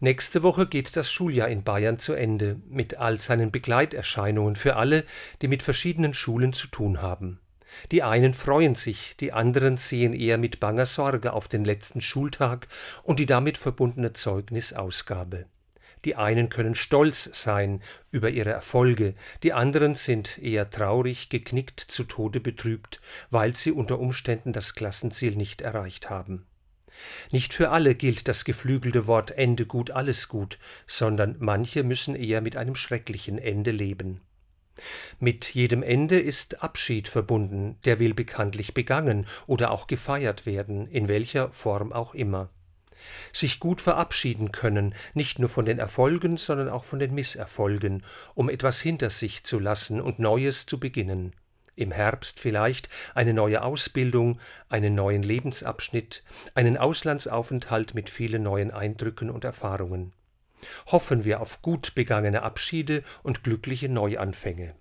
Nächste Woche geht das Schuljahr in Bayern zu Ende, mit all seinen Begleiterscheinungen für alle, die mit verschiedenen Schulen zu tun haben. Die einen freuen sich, die anderen sehen eher mit banger Sorge auf den letzten Schultag und die damit verbundene Zeugnisausgabe. Die einen können stolz sein über ihre Erfolge, die anderen sind eher traurig, geknickt, zu Tode betrübt, weil sie unter Umständen das Klassenziel nicht erreicht haben. Nicht für alle gilt das geflügelte Wort Ende gut, alles gut, sondern manche müssen eher mit einem schrecklichen Ende leben. Mit jedem Ende ist Abschied verbunden, der will bekanntlich begangen oder auch gefeiert werden, in welcher Form auch immer. Sich gut verabschieden können, nicht nur von den Erfolgen, sondern auch von den Misserfolgen, um etwas hinter sich zu lassen und Neues zu beginnen im Herbst vielleicht eine neue Ausbildung, einen neuen Lebensabschnitt, einen Auslandsaufenthalt mit vielen neuen Eindrücken und Erfahrungen. Hoffen wir auf gut begangene Abschiede und glückliche Neuanfänge.